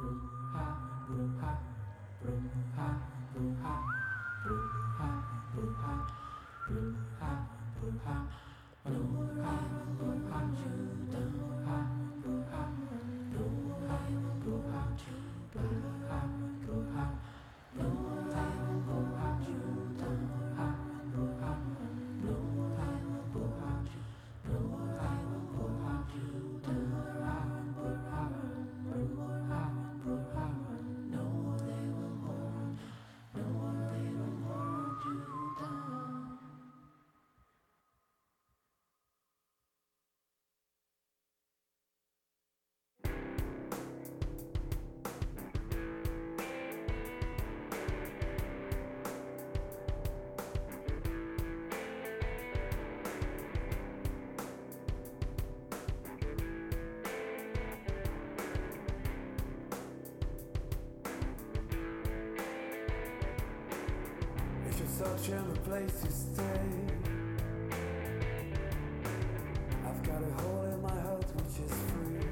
Bruja, ha, bruja, ha. such a place to stay. I've got a hole in my heart which is free.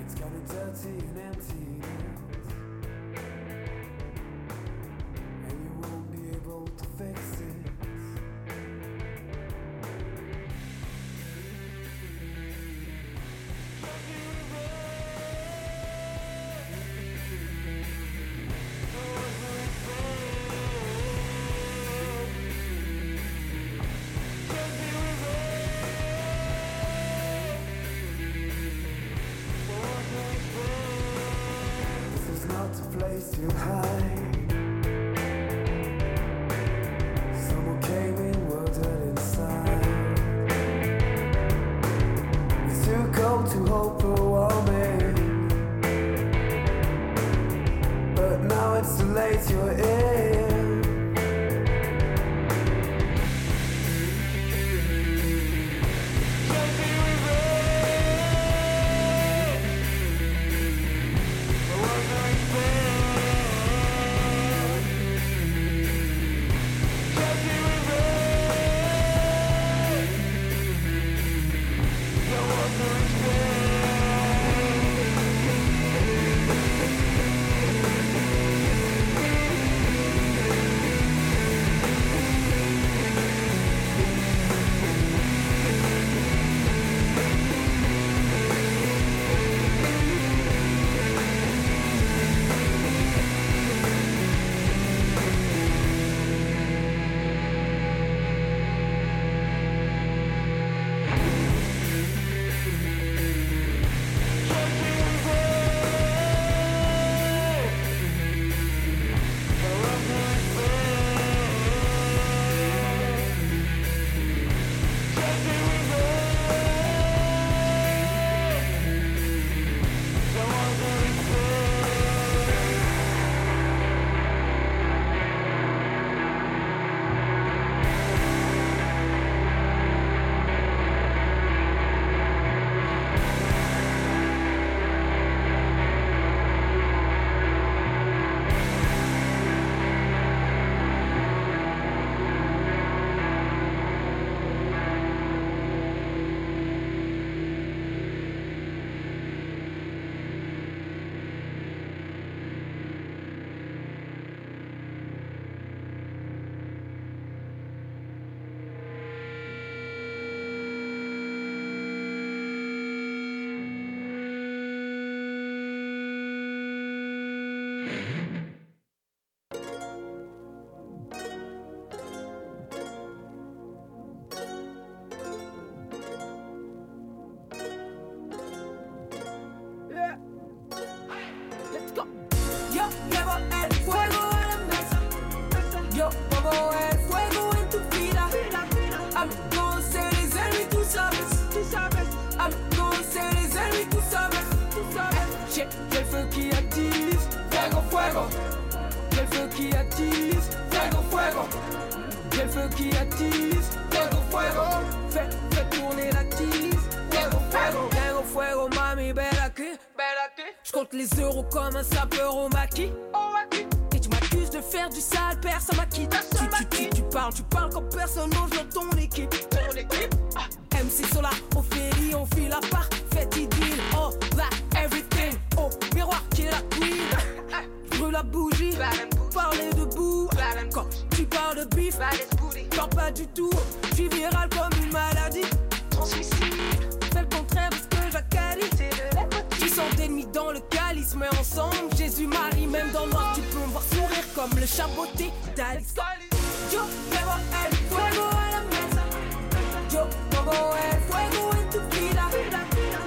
It's got a dirty and empty. too high. la bougie, parler debout. Quand tu parles de bif, quand pas du tout, tu viral comme une maladie. Fais le contraire parce que j'accalise. Tu sens d'ennemis dans le calice, mais ensemble, Jésus-Marie, même dans le noir, tu peux me voir sourire comme le chaboté d'Alice. Yo, llevo el fuego a la mesa. Yo pongo el fuego en tu vida.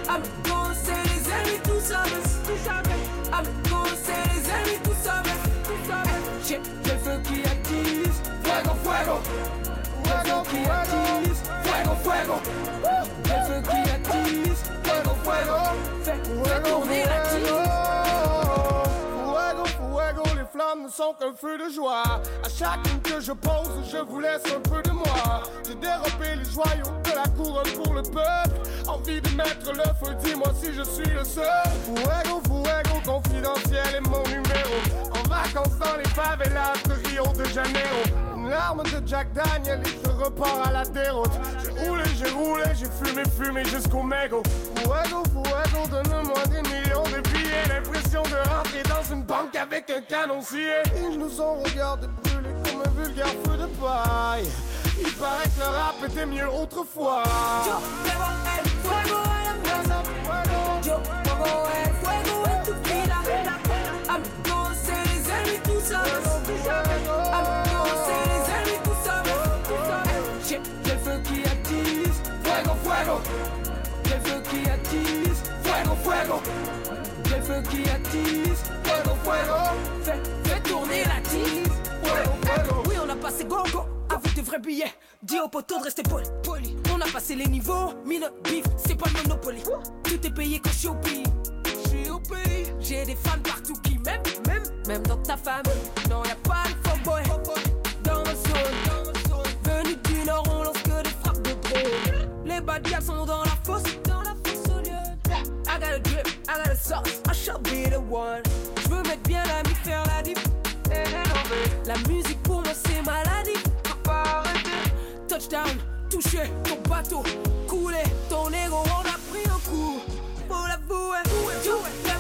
I'm gonna les ennemis, tout ça, tout ça. J'ai le feu qui active. Fuego, fuego. Feu qui active. Fuego, fuego. Le feu qui active. Fuego, fuego. Fais, tourner la ne sont qu'un feu de joie. À chaque ligne que je pose, je vous laisse un peu de moi. J'ai dérobé les joyaux de la couronne pour le peuple. Envie de mettre le feu, dis-moi si je suis le seul. Fuego, fuego, confidentiel est mon numéro. En vacances dans les favelas de Rio de Janeiro. Une larme de Jack Daniel et je repars à la déroute. J'ai roulé, j'ai roulé, j'ai fumé, fumé jusqu'au mégot. Fuego, fuego, donne-moi des millions de billets. L'impression de rentrer dans une banque avec un canoncier. Ils nous ont regardé brûler comme un vulgaire feu de paille. Il paraît que le rap était mieux autrefois. Yo el fuego la mesa. Yo pongo el fuego en tu vida. Amigos, c'est les ennemis, tout. Amigos, Fuego, le feu qui attise. Fuego, fuego. Fais, fais tourner la tise. Fuego, fuego. Oui, on a passé go go avec des vrais billets. Dis au poteau de rester poli. poli. On a passé les niveaux, mine bif, c'est pas le monopoly. Tout est payé quand je suis au pays. J'ai des fans partout qui m'aiment, même, même dans ta famille. Non, y'a pas de faux boy dans ma zone. Venu du nord, on lance que des frappes de drone. Les bad sont dans la I shall be the one. Je veux mettre bien la mi, faire la dip. La musique pour moi c'est maladie. Faut pas arrêter. Touchdown, toucher ton bateau, couler ton ego, on a pris un coup. Yo llevo el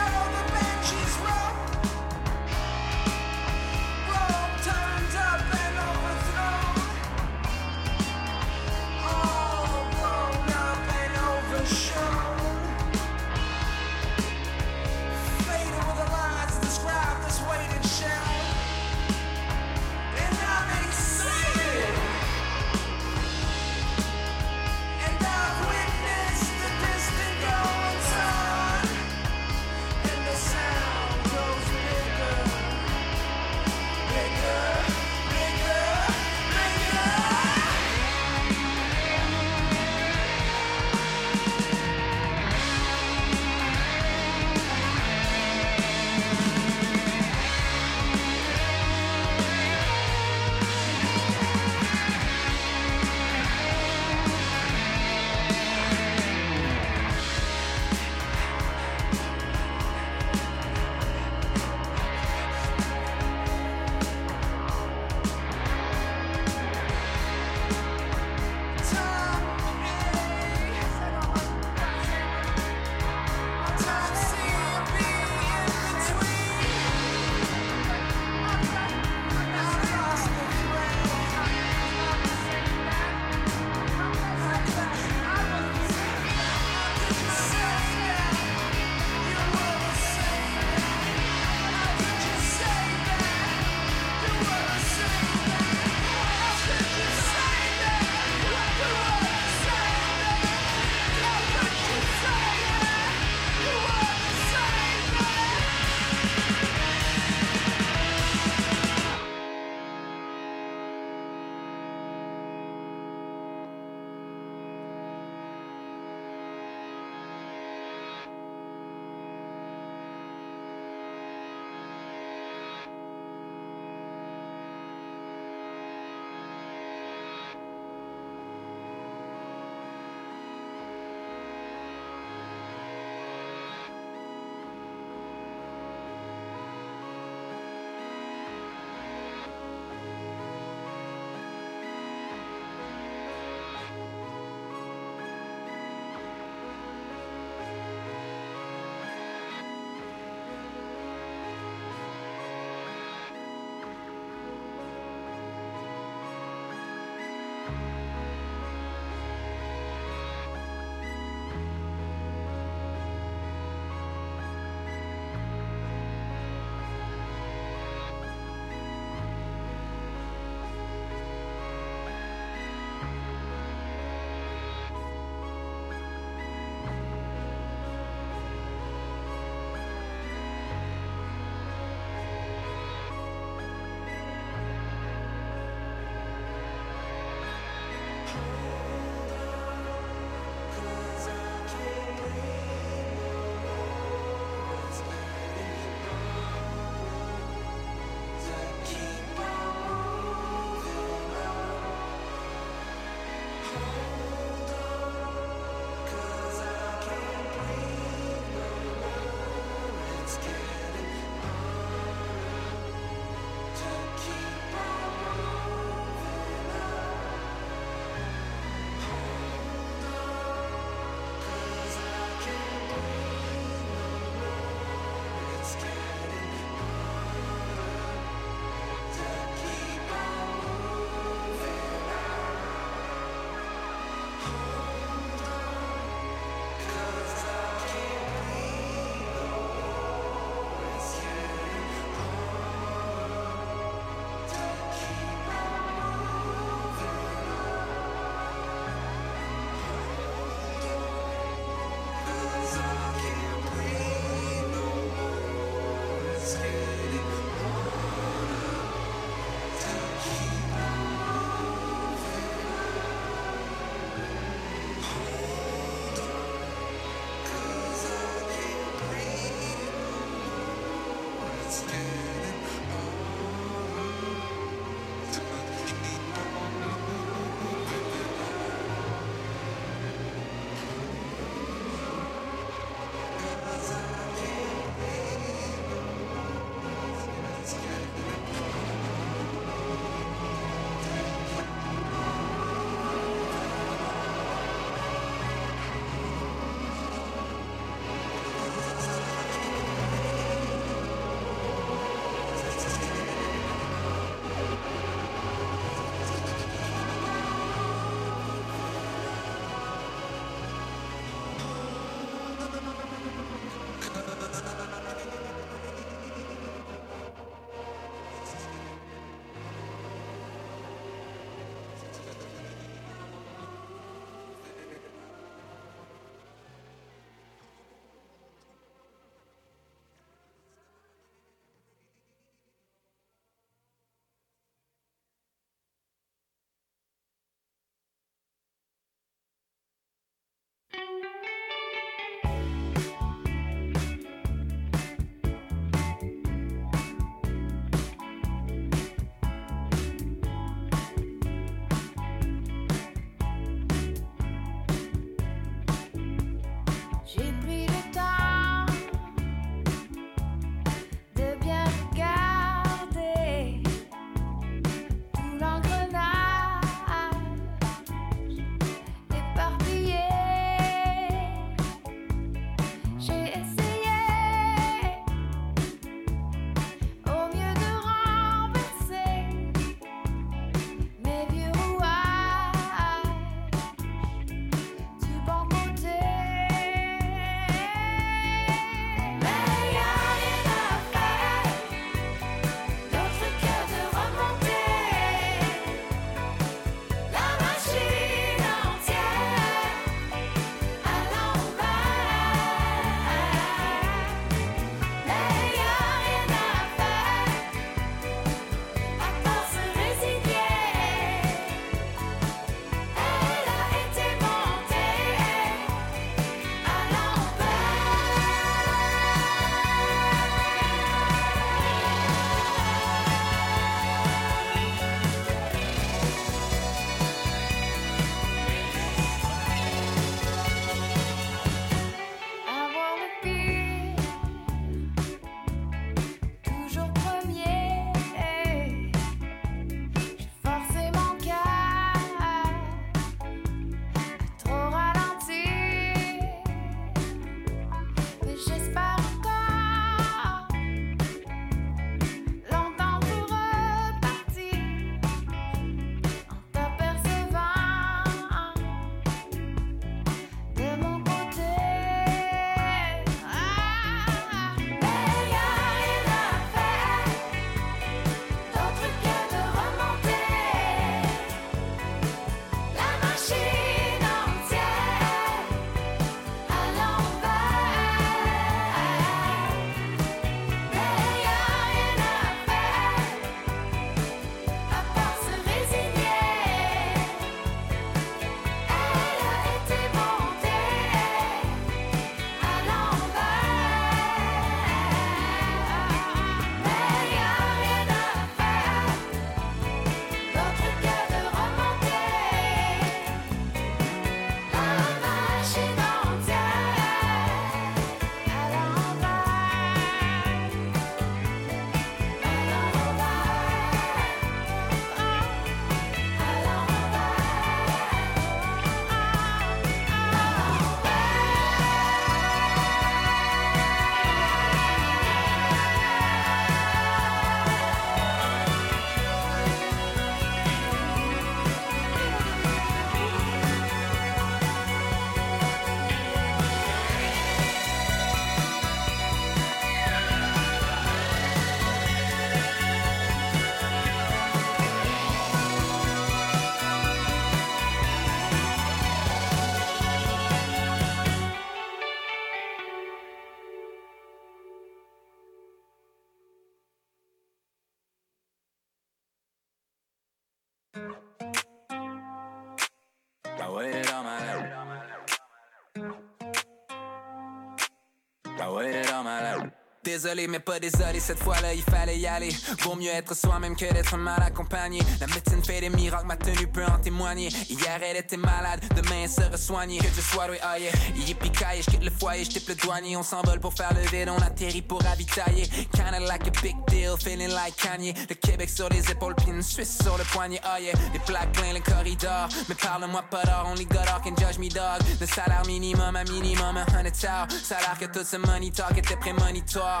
Life. Désolé, mais pas désolé, cette fois-là, il fallait y aller. Vaut mieux être soi-même que d'être mal accompagné. La médecine fait des miracles, ma tenue peut en témoigner. Hier, elle était malade, demain, elle sera soignée. Que je sois oui, oh yeah. Yippee je quitte le foyer, je le douanier. On s'envole pour faire le vide, on atterrit pour ravitailler. Kinda like a big deal, feeling like Kanye. Le Québec sur les épaules, puis une Suisse sur le poignet, oh yeah. Les plaques plein les corridors. Mais parle-moi pas d'or, only God can judge me, dog. Le salaire minimum, à minimum, un hundred Salaire que tout ce money talk était prémonitoire.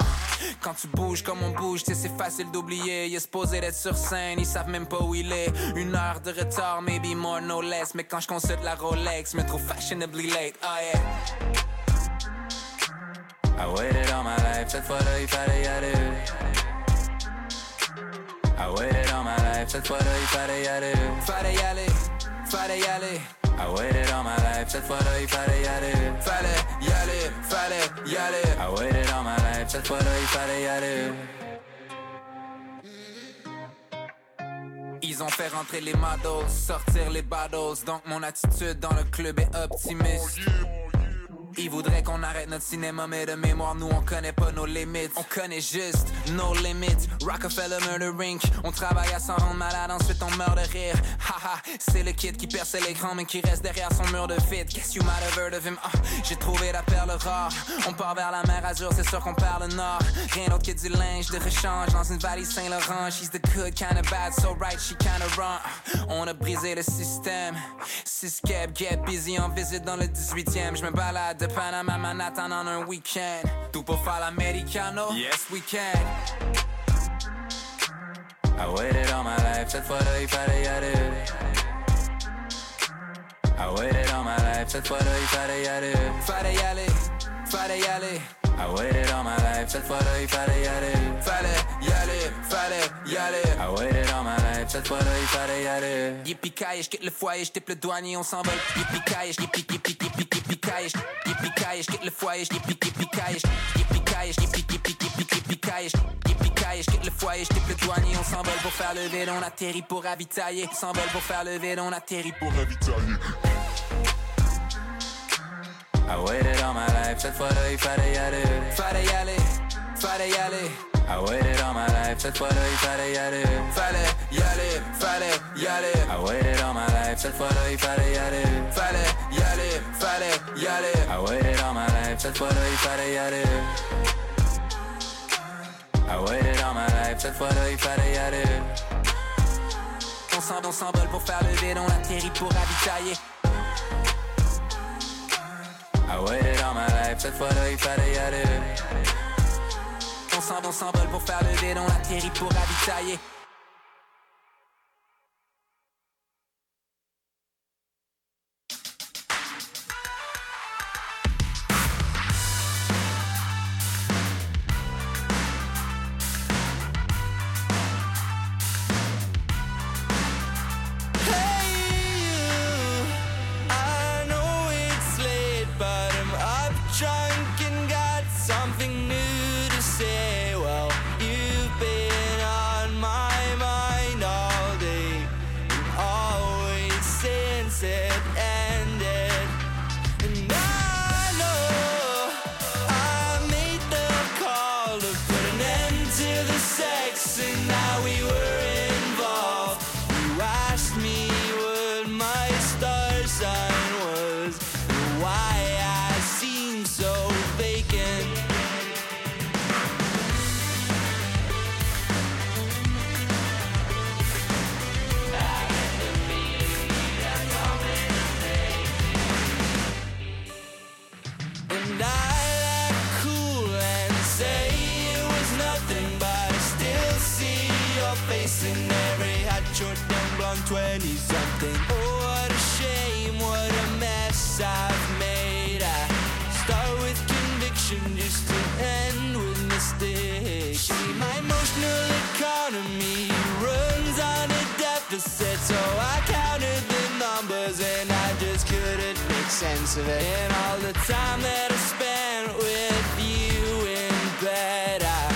Quand tu bouges comme on bouge, c'est facile d'oublier. Il est supposé d'être sur scène, ils savent même pas où il est. Une heure de retard, maybe more, no less. Mais quand je consulte la Rolex, me trouve fashionably late. Oh yeah. I waited all my life, cette fois-là il fallait y aller. I waited all my life, cette fois-là il fallait y aller. Fallait y aller, fallait y aller. I waited all my life, cette fois-là il fallait y aller. Fallait y aller. I waited all my life, cette fois-là il fallait y. Ils ont fait rentrer les models, sortir les battles. Donc mon attitude dans le club est optimiste. Ils voudraient qu'on arrête notre cinéma, mais de mémoire, nous on connaît pas nos limites. On connaît juste nos limites. Rockefeller Murder Rink. On travaille à s'en rendre malade, ensuite on meurt de rire. Haha, c'est le kid qui perce l'écran, mais qui reste derrière son mur de vide. Guess you might have heard of him. Ah, j'ai trouvé la perle rare. On part vers la mer Azur, c'est sûr qu'on parle nord. Rien d'autre que du linge de rechange dans une valise Saint-Laurent. She's the good kind of bad, so right, she kind of wrong. On a brisé le système. Six get busy en visite dans le 18e. Je me balade de Panama, Manhattan on un week-end. Tout pour faire l'americano? Yes, we can. I waited all my life, cette fois-là il fallait y aller. I waited all my life, cette fois-là il fallait y aller. Fallait y aller, fallait y aller. I waited all my life, cette fois-là il fallait y aller. Fallait y aller, fallait y aller. I waited all my life, cette fois-là il fallait y aller. Yippee je quitte le foyer, je le douanier, on s'envole. Yippee je yippee yippee yippee yippee caille, yippee je quitte le foyer, je yippee yippee caille, yippee yippee yippee yippee yippee caille, yippee je quitte le foyer, je le douanier, on s'envole pour faire le vide, on atterrit pour ravitailler. S'envole pour faire le vide, on atterrit pour ravitailler. I waited all my life, cette fois-là il fallait y aller. Fallait y aller, fallait y aller. I waited all my life, cette fois-là il fallait y aller. Fallait y aller, fallait y aller. I waited all my life, cette fois-là il fallait y aller. Fallait y aller, fallait y aller. I waited all my life, cette fois-là il fallait y aller. I waited all my life, cette fois-là il fallait y aller. On s'envole, on s'envole pour faire le vide, on atterrit pour ravitailler. I waited all my life, cette fois-là il fallait y aller. S'envole, s'envole pour faire le vide, on atterrit pour ravitailler. piece. And all the time that I spent with you in bed, I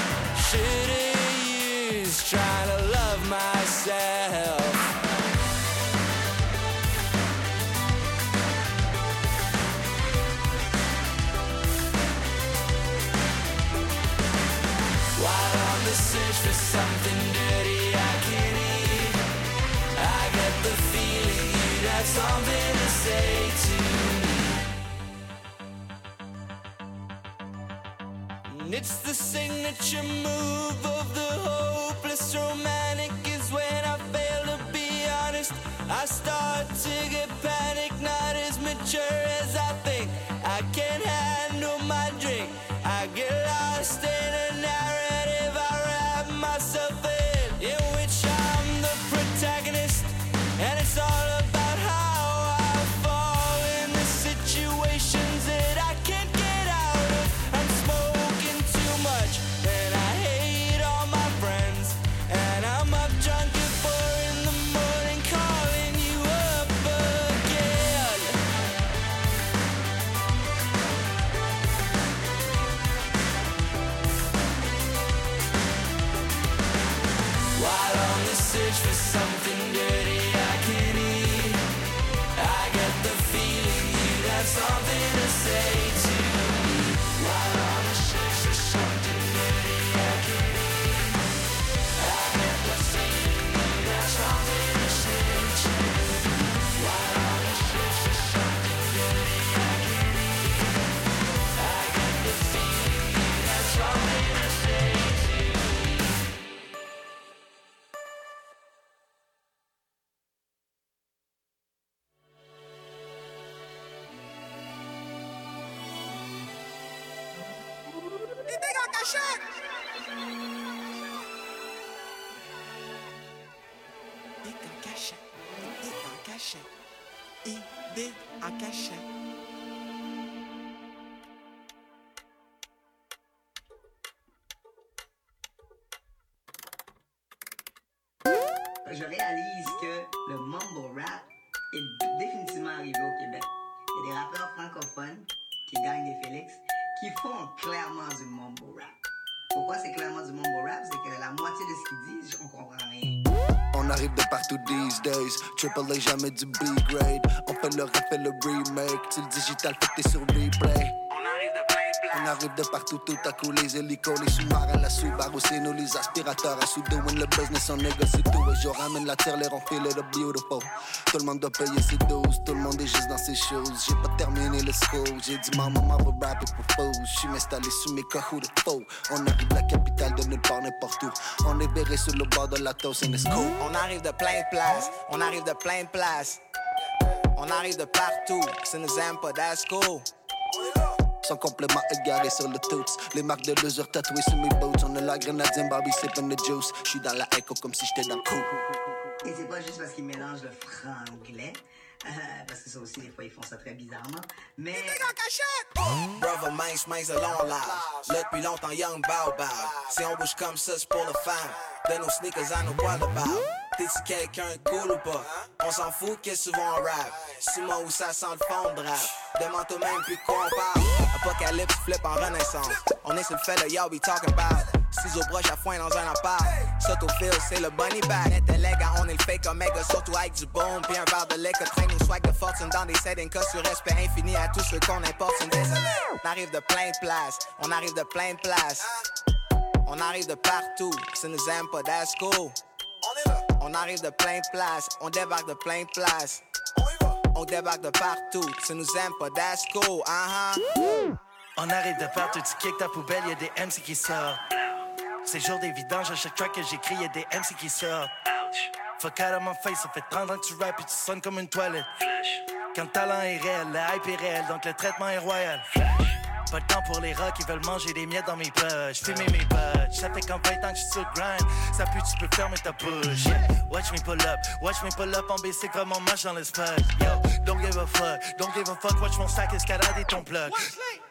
should've used trying to love myself. While on the search for something dirty I can eat, I get the feeling you have something to say to the signature move cachet, idée en cachet, idée en cachet. Triple A, jamais du B-grade. On fait le et le remake. Tu le digital, fait que t'es sur replay. On arrive de partout, tout à coup, les hélicos, les sous-marins, la Subaru, c'est nous, les aspirateurs à sous doing le business, on négocie tout. Et je ramène la tire, les it up beautiful. Tout le monde doit payer ses doses, tout le monde est juste dans ses choses. J'ai pas terminé le school, j'ai dit ma maman va rapper pour faux. J'suis installé sous mes cahous de faux. On arrive de la capitale de nulle part, n'importe où. On est verré sur le bord de la toast, and it's cool. On arrive de plein de places, on arrive de plein de places. On arrive de partout, ça nous aime pas. Sans complément égaré sur le toots. Les marques de loser tatouées sur mes boots. On a la grenadine, Barbie sipping the juice. J'suis dans la echo comme si j'étais dans le coup. Et c'est pas juste parce qu'ils mélangent le franglais, parce que ça aussi, des fois, ils font ça très bizarrement. Mais Brother mince, mince, long live. Là depuis longtemps, young bow bow. Si on bouge comme ça, c'est pour le fan. De nos sneakers à nos poils de bow. T'es-tu quelqu'un cool ou pas? On s'en fout qu'est-ce souvent on rap. Moi où ça sent le fond de rap. Demande toi-même puis de quoi on parle. Apocalypse flip en renaissance. On est sur le fait de yo, we talking about. Ciseaux broches à foin dans un appart. Sotophile, c'est le bunny bag. Intellect, on est le fake omega, surtout avec du bon. Puis un verre de lait que traîne nos swag de fortune dans des settings cas sur respect infini à tous ceux qu'on importe. Une. On arrive de plein de places, on arrive de plein de places. On arrive de partout, ça nous aime pas, that's cool. On arrive de plein de places, on débarque de plein de places. On débarque de partout, ça nous aime pas, that's cool, uh-huh. On arrive de partout, tu kick ta poubelle, y'a des MC qui sortent. C'est jour des vidanges, à chaque track que j'écris, y'a des MC qui sortent. Fuck out of my face, ça fait 30 ans que tu rappes et tu sonnes comme une toilette. Quand le talent est réel, le hype est réel, donc le traitement est royal. Pas de temps pour les rats qui veulent manger des miettes dans mes poches. Fumer mes potes. Ça fait comme 20 ans que je suis sur le grind. Ça pue, tu peux fermer ta bouche. Yeah. Watch me pull up, watch me pull up en basic comme on marche dans le spot. Yo, don't give a fuck, don't give a fuck. Watch mon sac escalader ton plug.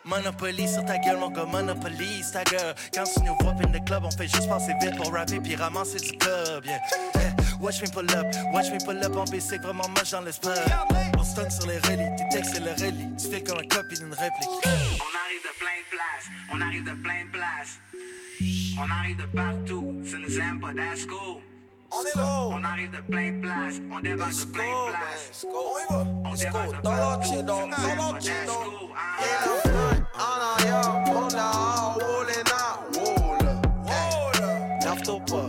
Monopoly sur ta gueule, mon gars, Monopoly, ta gueule. Quand tu nous vois in the club, on fait juste passer vite pour rapper puis ramasser du club. Yeah. Yeah. Watch me pull up, watch me pull up en basic, vraiment dans le spot. On stun sur les relis, tes textes c'est le relis. Tu fais comme un copie d'une réplique. On arrive de plein de places, on arrive de plein de places. On arrive de partout, ça nous aime pas, that's cool. On est là. On arrive de plein de places, on débarque de plein de places. On débarque de partout, ça nous aime pas, that's cool. Uh-huh. In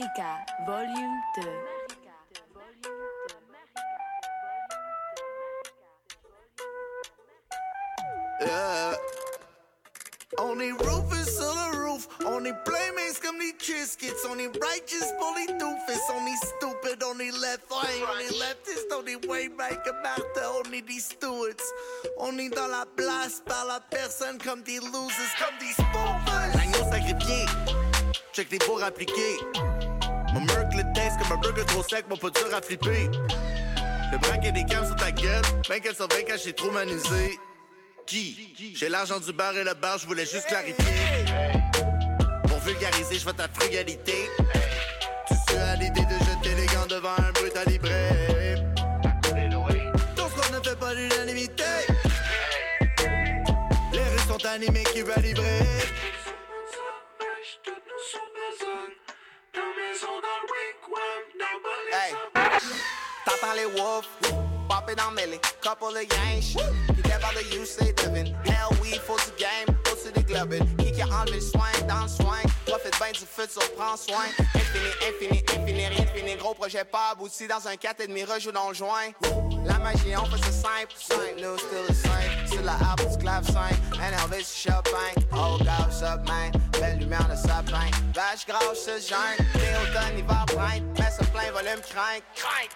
America, volume 2. Yeah. On est roofers sur le roof, on est playmates comme les Triscuits, on est righteous pour les doofus, on est stupid, on est left right, on est leftist, on est way right comme Martha, on est des stewards. On est dans la place par la personne comme des losers, comme des spoofers. L'agneau sacrifié, check les pour appliquer. Mon merc le test comme un burger trop sec, mon pas dur à flipper. Le braquet des cams sur ta gueule, ben qu'elle surveille quand j'ai trop manusé. Qui? J'ai l'argent du bar et le bar, je voulais juste clarifier. Pour vulgariser, je veux ta frugalité. Tu sais à l'idée de jeter les gants devant un brut à librer. Tout ce qu'on ne fait pas l'unanimité. Les rues sont animées qui veulent livrer? T'entends les wolves, popping dans mêlée, couple of yanks. Qui débarque de you, say Devin. Hell, we full to game, to the club. Qui qui enlevé le soin, dans le soin. Profite bien du futur, prends soin. Infini, infini, infini, rien fini. Gros projet pas abouti dans un 4,5 rejoue dans le joint. La magie, on fait ça simple, simple, nous still the same. C'est la harpe du clavecin, un Elvis Chopin. Oh, God, what's up, man? Belle lumière de sapin. Vache grasse, ce gêne. T'es automne, hiver, printemps. Mets ça plein volume, crainte, crainte,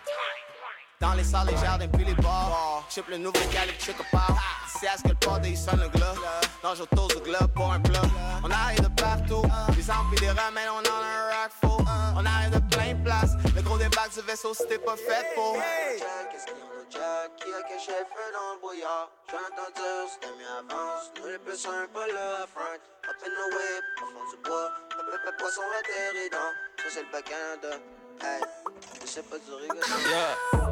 dans les salles, les jardins, puis les bars. Chip le nouveau calibre, check a part. C'est à ce que le port des sonne le glas. Dans j'autos de globe pour un plat. On arrive de partout. Des amplis, des remèdes, on en a un rack full. On arrive de plein de places. Le gros débarque du vaisseau, c'était pas fait pour. Qu'est-ce qu'il y a le Jack? Qui a caché feu dans le brouillard? J'entends dire, c'était mieux avance. Nous les plus un pas là à front. Up in the whip, au fond du bois. Le peuple poisson atterri dans. Ça c'est le bac Canada. Hey, je sais pas du rigolo.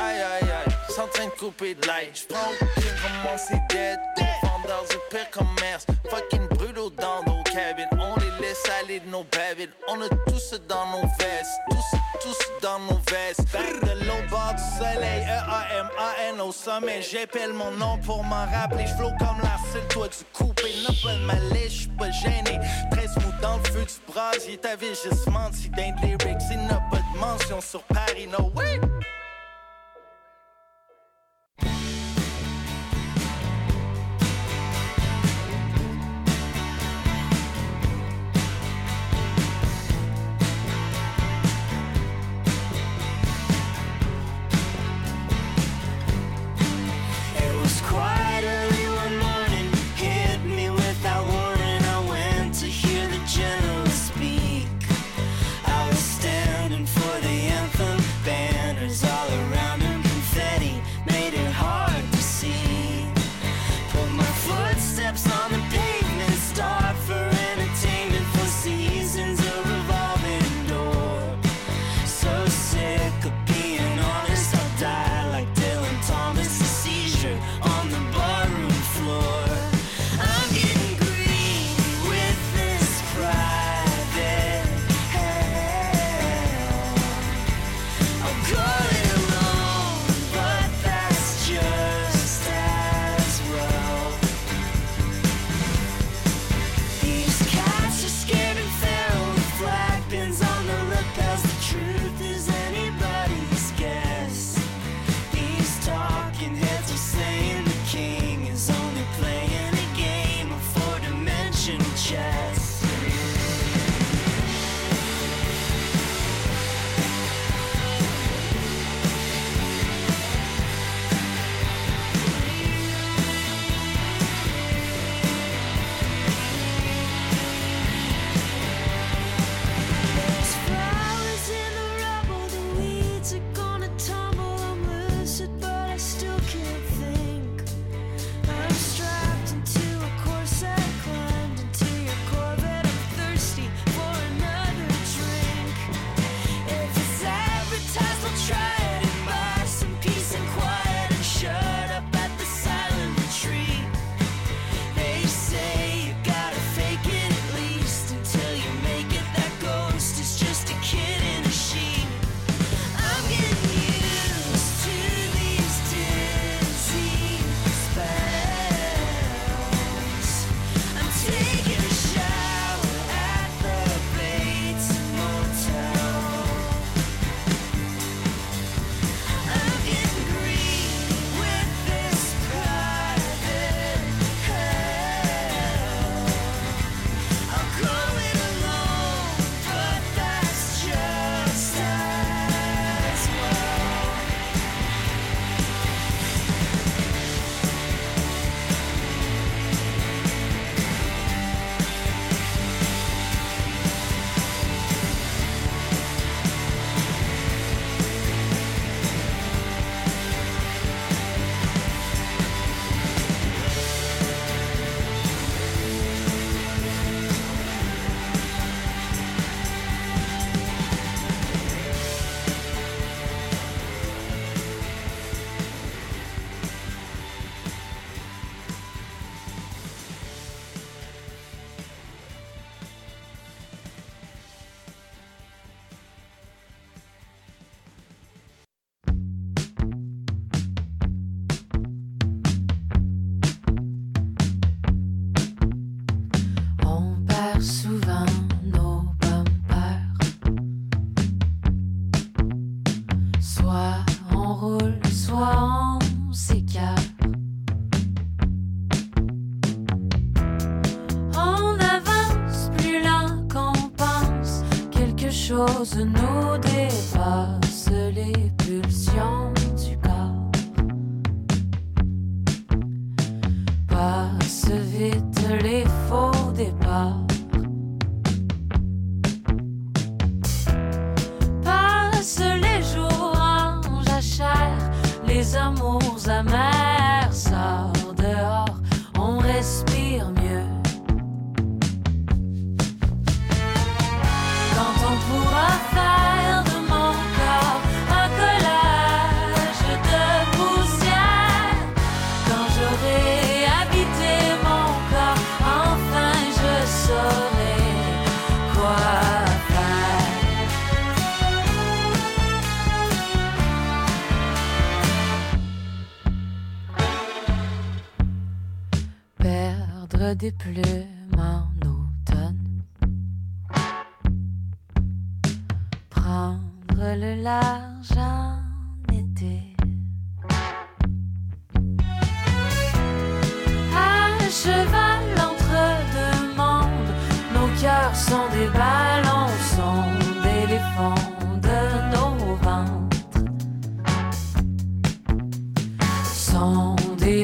Aïe aïe aïe, en train de couper de l'ail. J'prends crime comment c'est dead. Vendeurs du pire commerce. Fucking brûlot dans nos cabines. On les laisse aller de nos babines. On tout ça dans nos vestes. Tout ça dans nos vestes. Back de l'eau bord du soleil. E-A-M-A-N au sommet. J'appelle mon nom pour m'en rappeler. J'flow comme la seule toi du coupé. N'a pas malaise, j'suis pas gêné. Très smooth dans le feu du brasier. T'avais juste menti d'un lyrics. Il n'a pas de mention sur Paris, no way.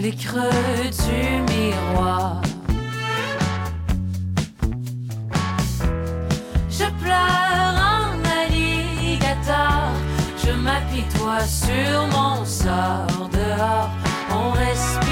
Les creux du miroir. Je pleure un alligator, je m'apitoie sur mon sort dehors, on respire.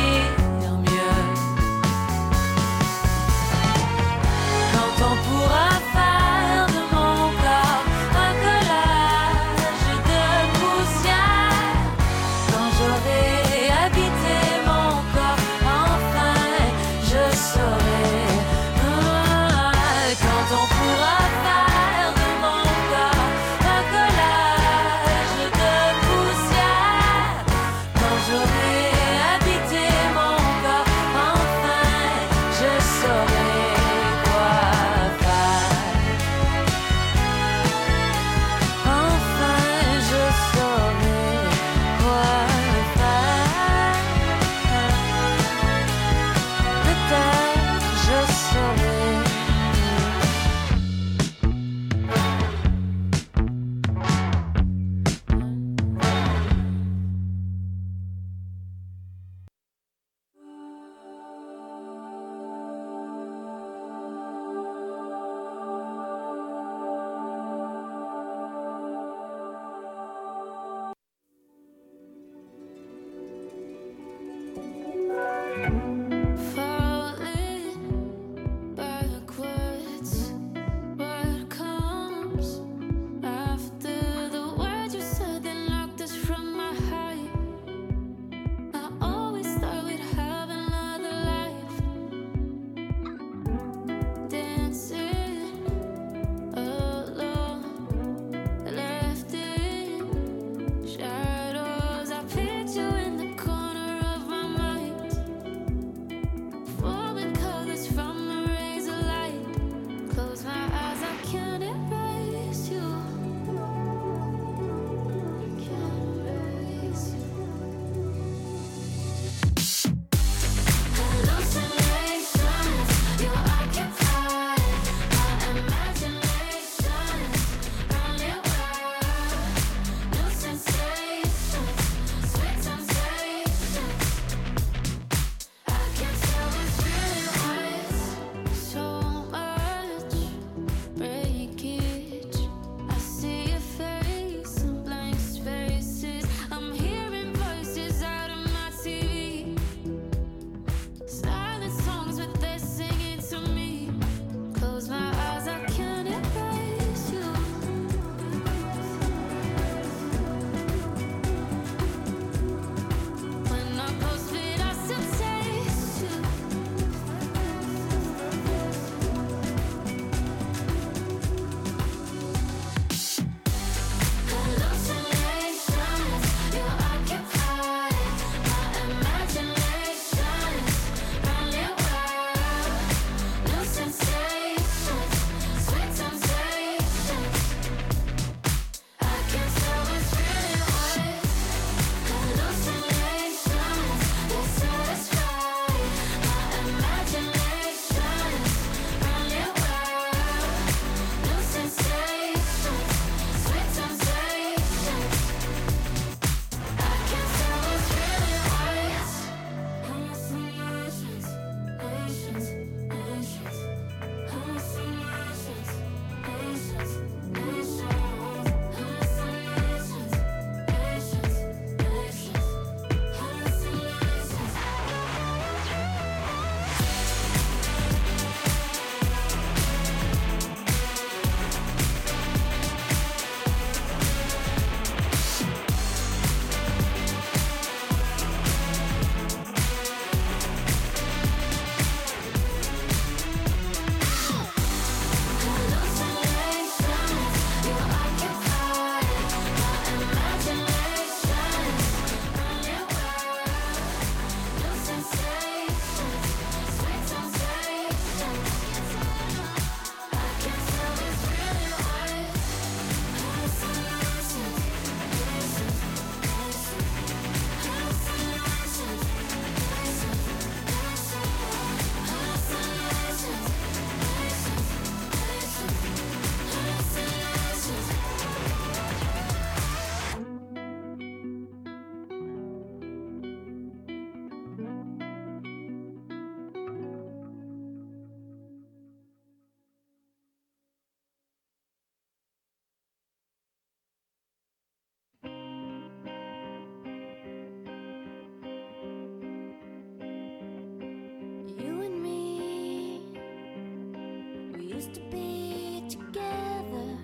To be together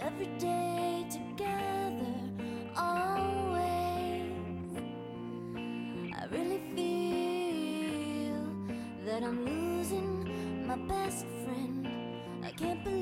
every day together always. I really feel that I'm losing my best friend. I can't believe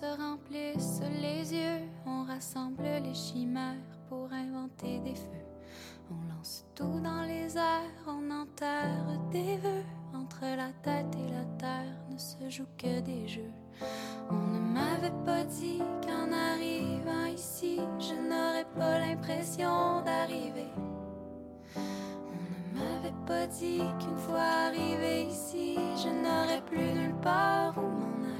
se remplissent les yeux, on rassemble les chimères pour inventer des feux. On lance tout dans les airs, on enterre des vœux. Entre la tête et la terre ne se jouent que des jeux. On ne m'avait pas dit qu'en arrivant ici, je n'aurais pas l'impression d'arriver. On ne m'avait pas dit qu'une fois arrivé ici, je n'aurais plus nulle part où m'en aller.